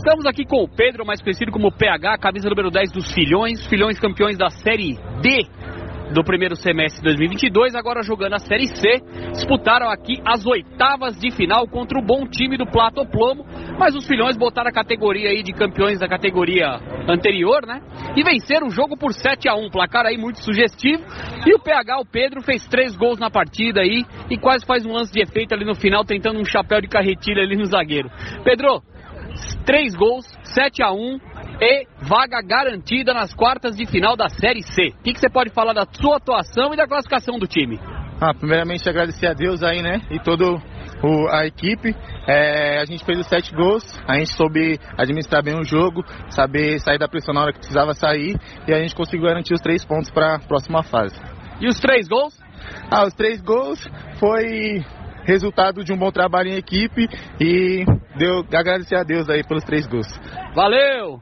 Estamos aqui com o Pedro, mais conhecido como PH, camisa número 10 dos Filhões, Filhões campeões da Série D do primeiro semestre de 2022, agora jogando a Série C. Disputaram aqui as oitavas de final contra o bom time do Plato Plomo, mas os filhões botaram a categoria aí de campeões da categoria anterior, né? E venceram o jogo por 7 a 1 placar aí muito sugestivo. E o PH, o Pedro, fez três gols na partida aí e quase faz um lance de efeito ali no final, tentando um chapéu de carretilha ali no zagueiro. Pedro, três gols, 7 a 1 e vaga garantida nas quartas de final da Série C. O que, que você pode falar da sua atuação e da classificação do time? Ah, primeiramente agradecer a Deus aí, né? E todo o, a equipe. É, a gente fez os sete gols, a gente soube administrar bem o jogo, saber sair da pressão na hora que precisava sair e a gente conseguiu garantir os três pontos para a próxima fase. E os três gols? Ah, os três gols foi resultado de um bom trabalho em equipe e deu agradecer a Deus aí pelos três gols. Valeu!